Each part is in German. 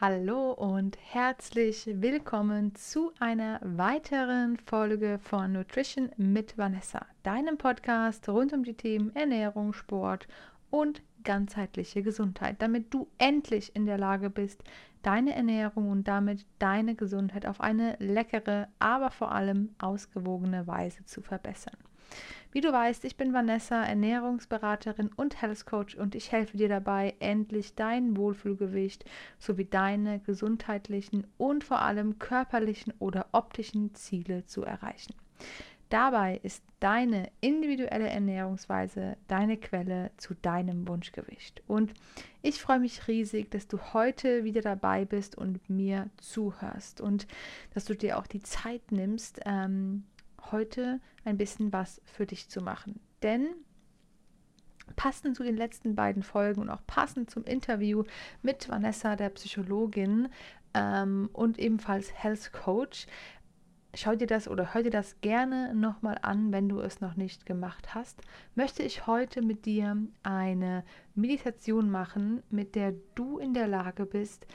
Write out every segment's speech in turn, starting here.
Hallo und herzlich willkommen zu einer weiteren Folge von Nutrition mit Vanessa, deinem Podcast rund um die Themen Ernährung, Sport und ganzheitliche Gesundheit, damit du endlich in der Lage bist, deine Ernährung und damit deine Gesundheit auf eine leckere, aber vor allem ausgewogene Weise zu verbessern. Wie du weißt, ich bin Vanessa, Ernährungsberaterin und Health Coach und ich helfe dir dabei, endlich dein Wohlfühlgewicht sowie deine gesundheitlichen und vor allem körperlichen oder optischen Ziele zu erreichen. Dabei ist deine individuelle Ernährungsweise deine Quelle zu deinem Wunschgewicht. Und ich freue mich riesig, dass du heute wieder dabei bist und mir zuhörst und dass du dir auch die Zeit nimmst, ähm, heute ein bisschen was für dich zu machen. Denn passend zu den letzten beiden Folgen und auch passend zum Interview mit Vanessa, der Psychologin ähm, und ebenfalls Health Coach, schau dir das oder hör dir das gerne nochmal an, wenn du es noch nicht gemacht hast, möchte ich heute mit dir eine Meditation machen, mit der du in der Lage bist,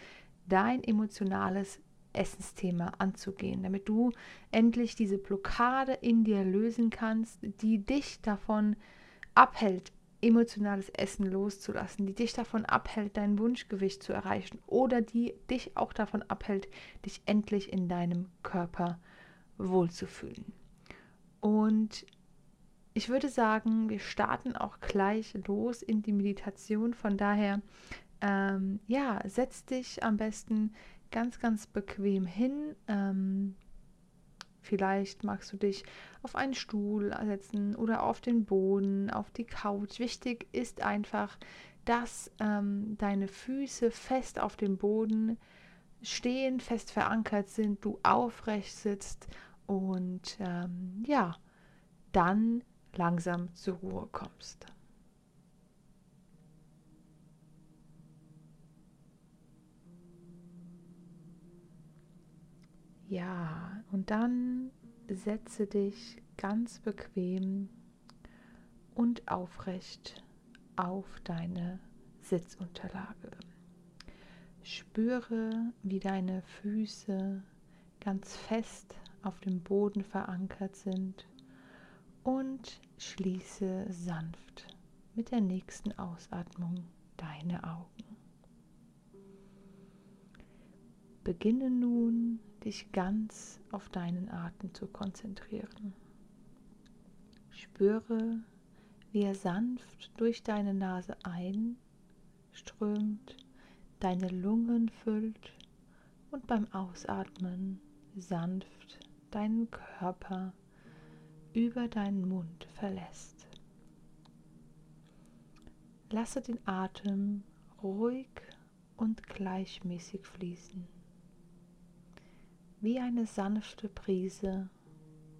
dein emotionales Essensthema anzugehen, damit du endlich diese Blockade in dir lösen kannst, die dich davon abhält, emotionales Essen loszulassen, die dich davon abhält, dein Wunschgewicht zu erreichen oder die dich auch davon abhält, dich endlich in deinem Körper wohlzufühlen. Und ich würde sagen, wir starten auch gleich los in die Meditation. Von daher, ähm, ja, setz dich am besten ganz, ganz bequem hin. Ähm, vielleicht magst du dich auf einen Stuhl setzen oder auf den Boden, auf die Couch. Wichtig ist einfach, dass ähm, deine Füße fest auf dem Boden stehen, fest verankert sind, du aufrecht sitzt und ähm, ja, dann langsam zur Ruhe kommst. Ja, und dann setze dich ganz bequem und aufrecht auf deine Sitzunterlage. Spüre, wie deine Füße ganz fest auf dem Boden verankert sind und schließe sanft mit der nächsten Ausatmung deine Augen. Beginne nun dich ganz auf deinen Atem zu konzentrieren. Spüre, wie er sanft durch deine Nase einströmt, deine Lungen füllt und beim Ausatmen sanft deinen Körper über deinen Mund verlässt. Lasse den Atem ruhig und gleichmäßig fließen wie eine sanfte Brise,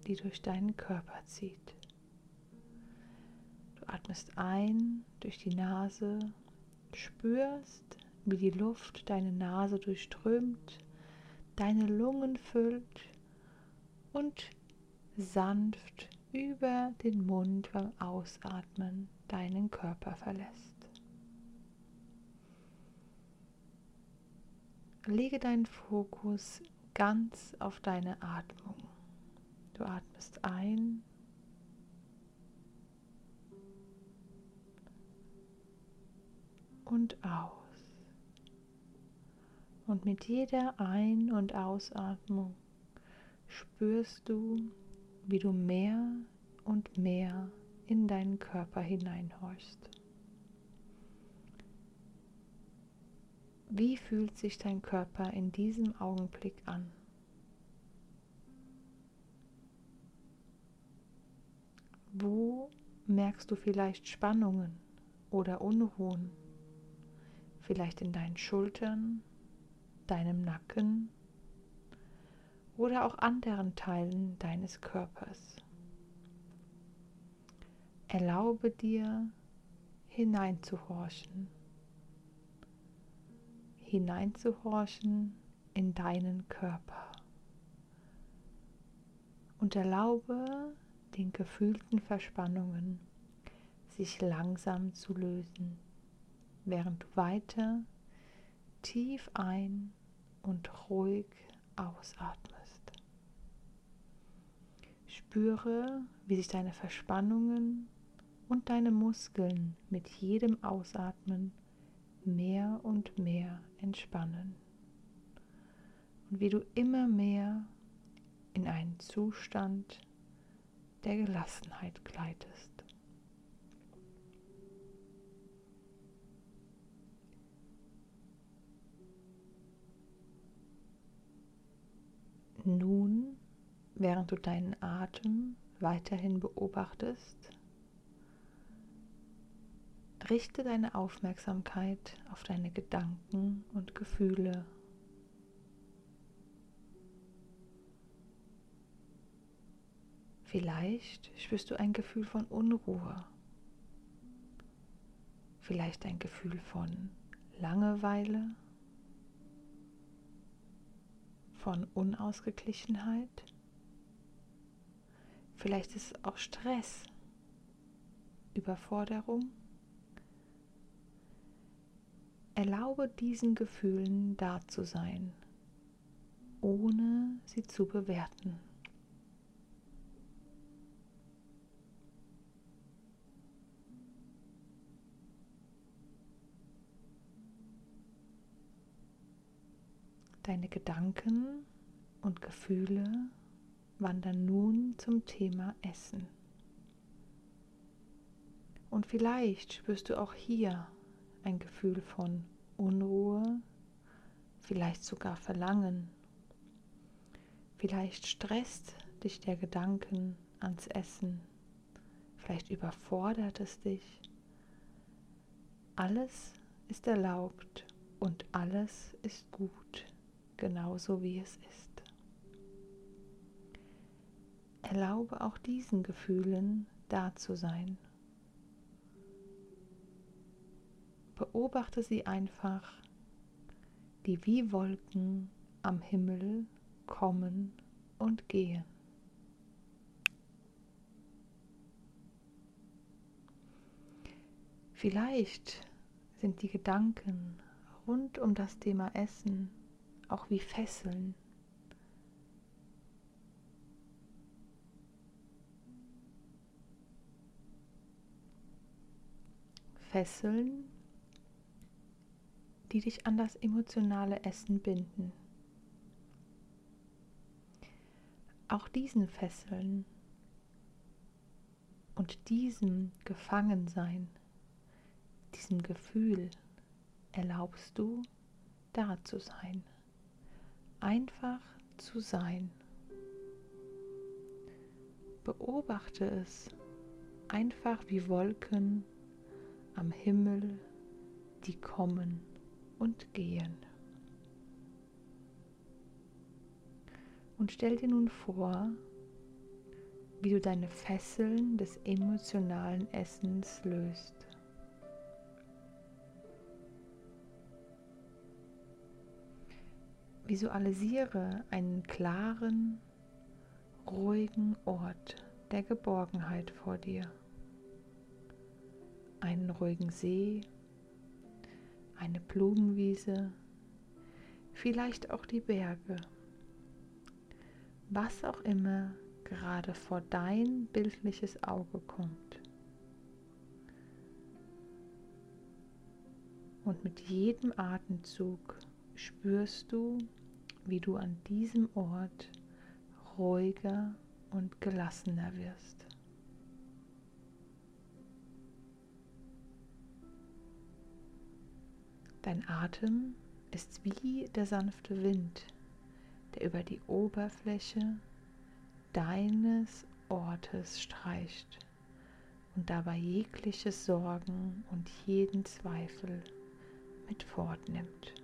die durch deinen Körper zieht. Du atmest ein durch die Nase, spürst, wie die Luft deine Nase durchströmt, deine Lungen füllt und sanft über den Mund beim Ausatmen deinen Körper verlässt. Lege deinen Fokus ganz auf deine Atmung. Du atmest ein und aus. Und mit jeder Ein- und Ausatmung spürst du, wie du mehr und mehr in deinen Körper hineinhorchst. Wie fühlt sich dein Körper in diesem Augenblick an? Wo merkst du vielleicht Spannungen oder Unruhen? Vielleicht in deinen Schultern, deinem Nacken oder auch anderen Teilen deines Körpers. Erlaube dir hineinzuhorchen hineinzuhorchen in deinen Körper. Und erlaube den gefühlten Verspannungen sich langsam zu lösen, während du weiter tief ein und ruhig ausatmest. Spüre, wie sich deine Verspannungen und deine Muskeln mit jedem Ausatmen mehr und mehr entspannen und wie du immer mehr in einen Zustand der Gelassenheit gleitest. Nun, während du deinen Atem weiterhin beobachtest, richte deine Aufmerksamkeit auf deine Gedanken und Gefühle. Vielleicht spürst du ein Gefühl von Unruhe, vielleicht ein Gefühl von Langeweile, von Unausgeglichenheit, vielleicht ist es auch Stress, Überforderung. Erlaube diesen Gefühlen da zu sein, ohne sie zu bewerten. Deine Gedanken und Gefühle wandern nun zum Thema Essen. Und vielleicht spürst du auch hier ein Gefühl von Unruhe, vielleicht sogar Verlangen. Vielleicht stresst dich der Gedanken ans Essen, vielleicht überfordert es dich. Alles ist erlaubt und alles ist gut genauso wie es ist. Erlaube auch diesen Gefühlen da zu sein. Beobachte sie einfach, die wie Wolken am Himmel kommen und gehen. Vielleicht sind die Gedanken rund um das Thema Essen auch wie Fesseln. Fesseln, die dich an das emotionale Essen binden. Auch diesen Fesseln und diesem Gefangensein, diesem Gefühl erlaubst du, da zu sein einfach zu sein. Beobachte es einfach wie Wolken am Himmel, die kommen und gehen. Und stell dir nun vor, wie du deine Fesseln des emotionalen Essens löst. Visualisiere einen klaren, ruhigen Ort der Geborgenheit vor dir. Einen ruhigen See, eine Blumenwiese, vielleicht auch die Berge. Was auch immer gerade vor dein bildliches Auge kommt. Und mit jedem Atemzug spürst du, wie du an diesem Ort ruhiger und gelassener wirst. Dein Atem ist wie der sanfte Wind, der über die Oberfläche deines Ortes streicht und dabei jegliche Sorgen und jeden Zweifel mit fortnimmt.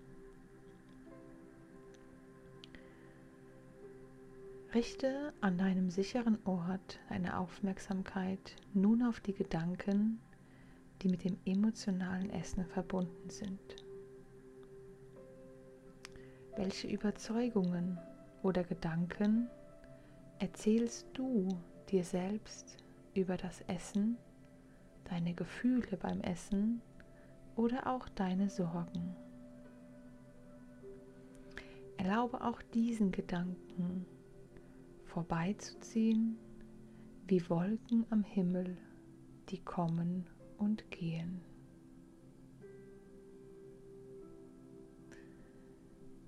Richte an deinem sicheren Ort deine Aufmerksamkeit nun auf die Gedanken, die mit dem emotionalen Essen verbunden sind. Welche Überzeugungen oder Gedanken erzählst du dir selbst über das Essen, deine Gefühle beim Essen oder auch deine Sorgen? Erlaube auch diesen Gedanken vorbeizuziehen wie Wolken am Himmel, die kommen und gehen.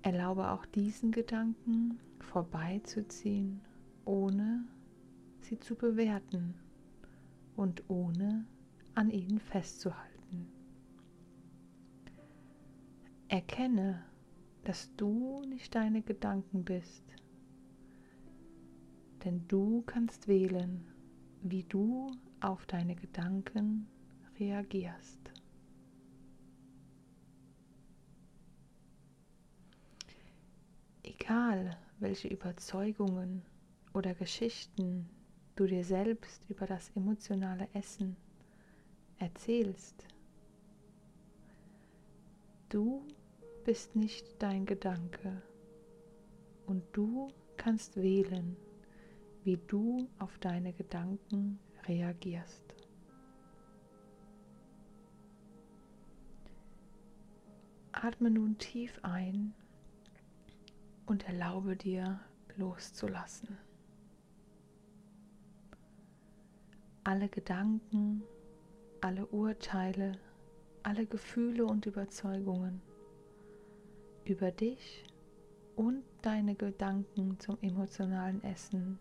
Erlaube auch diesen Gedanken vorbeizuziehen, ohne sie zu bewerten und ohne an ihnen festzuhalten. Erkenne, dass du nicht deine Gedanken bist, denn du kannst wählen, wie du auf deine Gedanken reagierst. Egal, welche Überzeugungen oder Geschichten du dir selbst über das emotionale Essen erzählst, du bist nicht dein Gedanke und du kannst wählen, wie du auf deine Gedanken reagierst. Atme nun tief ein und erlaube dir loszulassen. Alle Gedanken, alle Urteile, alle Gefühle und Überzeugungen über dich und deine Gedanken zum emotionalen Essen.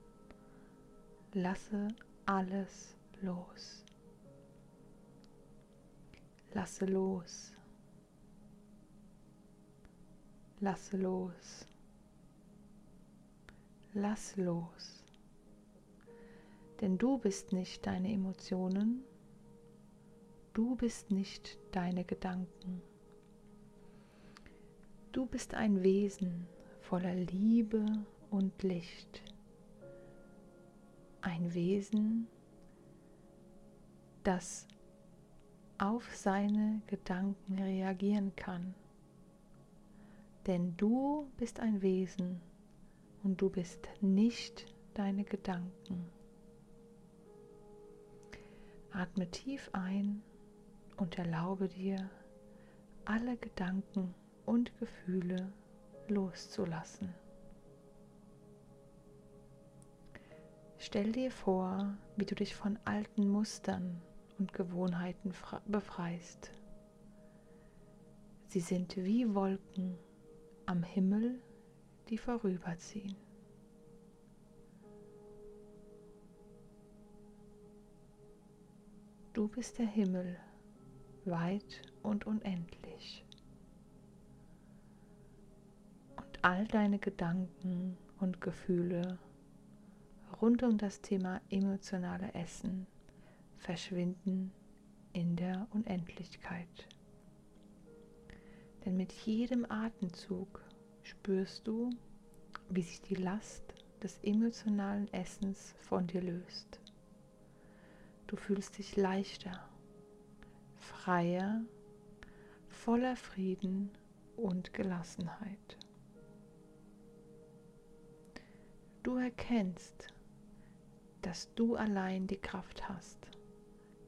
Lasse alles los. Lasse los. Lasse los. Lass los. Denn du bist nicht deine Emotionen, du bist nicht deine Gedanken. Du bist ein Wesen voller Liebe und Licht. Ein Wesen, das auf seine Gedanken reagieren kann. Denn du bist ein Wesen und du bist nicht deine Gedanken. Atme tief ein und erlaube dir, alle Gedanken und Gefühle loszulassen. Stell dir vor, wie du dich von alten Mustern und Gewohnheiten befreist. Sie sind wie Wolken am Himmel, die vorüberziehen. Du bist der Himmel, weit und unendlich. all deine Gedanken und Gefühle rund um das Thema emotionale Essen verschwinden in der Unendlichkeit. Denn mit jedem Atemzug spürst du, wie sich die Last des emotionalen Essens von dir löst. Du fühlst dich leichter, freier, voller Frieden und Gelassenheit. du erkennst, dass du allein die Kraft hast,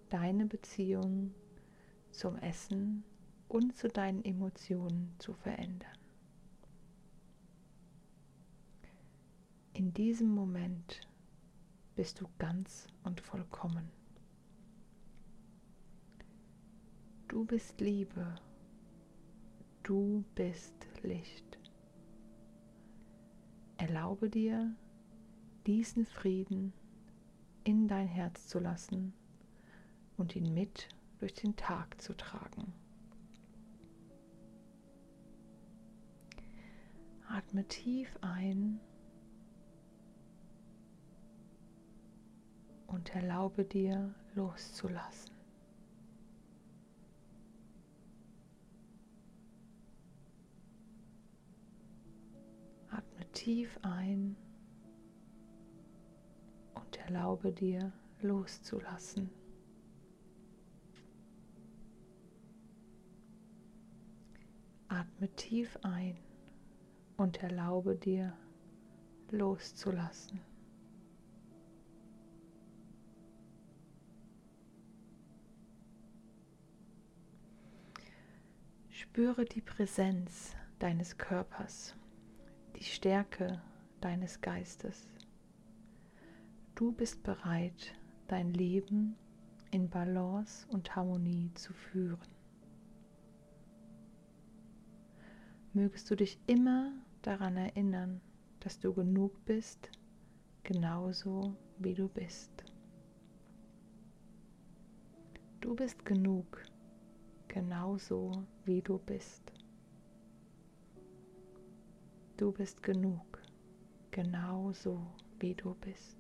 deine Beziehung zum Essen und zu deinen Emotionen zu verändern. In diesem Moment bist du ganz und vollkommen. Du bist Liebe. Du bist Licht. Erlaube dir, diesen Frieden in dein Herz zu lassen und ihn mit durch den Tag zu tragen. Atme tief ein und erlaube dir loszulassen. Atme tief ein erlaube dir loszulassen. Atme tief ein und erlaube dir loszulassen. Spüre die Präsenz deines Körpers, die Stärke deines Geistes. Du bist bereit, dein Leben in Balance und Harmonie zu führen. Mögest du dich immer daran erinnern, dass du genug bist, genauso wie du bist. Du bist genug, genauso wie du bist. Du bist genug, genauso wie du bist.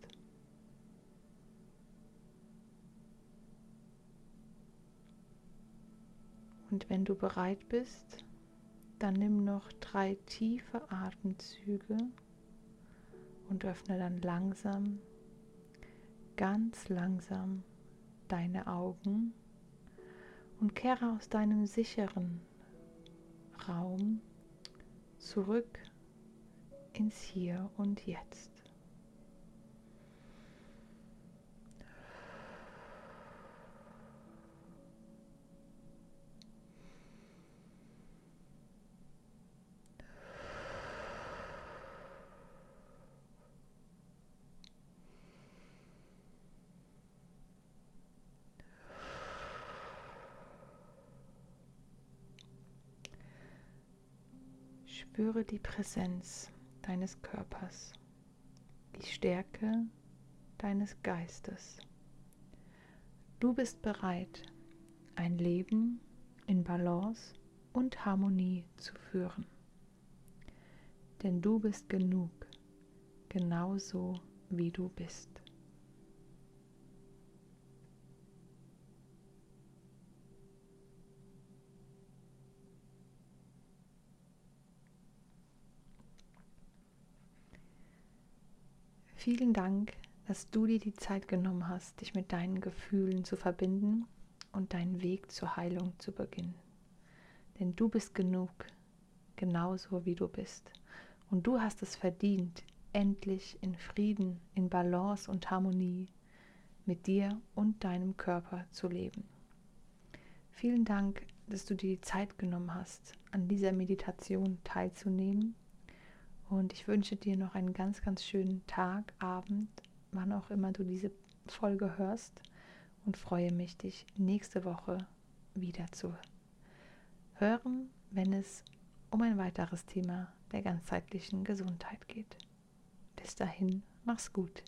Und wenn du bereit bist, dann nimm noch drei tiefe Atemzüge und öffne dann langsam, ganz langsam deine Augen und kehre aus deinem sicheren Raum zurück ins Hier und Jetzt. Spüre die Präsenz deines Körpers, die Stärke deines Geistes. Du bist bereit, ein Leben in Balance und Harmonie zu führen. Denn du bist genug, genauso wie du bist. Vielen Dank, dass du dir die Zeit genommen hast, dich mit deinen Gefühlen zu verbinden und deinen Weg zur Heilung zu beginnen. Denn du bist genug, genauso wie du bist. Und du hast es verdient, endlich in Frieden, in Balance und Harmonie mit dir und deinem Körper zu leben. Vielen Dank, dass du dir die Zeit genommen hast, an dieser Meditation teilzunehmen und ich wünsche dir noch einen ganz, ganz schönen Tag, Abend, wann auch immer du diese Folge hörst und freue mich, dich nächste Woche wieder zu hören, wenn es um ein weiteres Thema der ganzheitlichen Gesundheit geht. Bis dahin, mach's gut.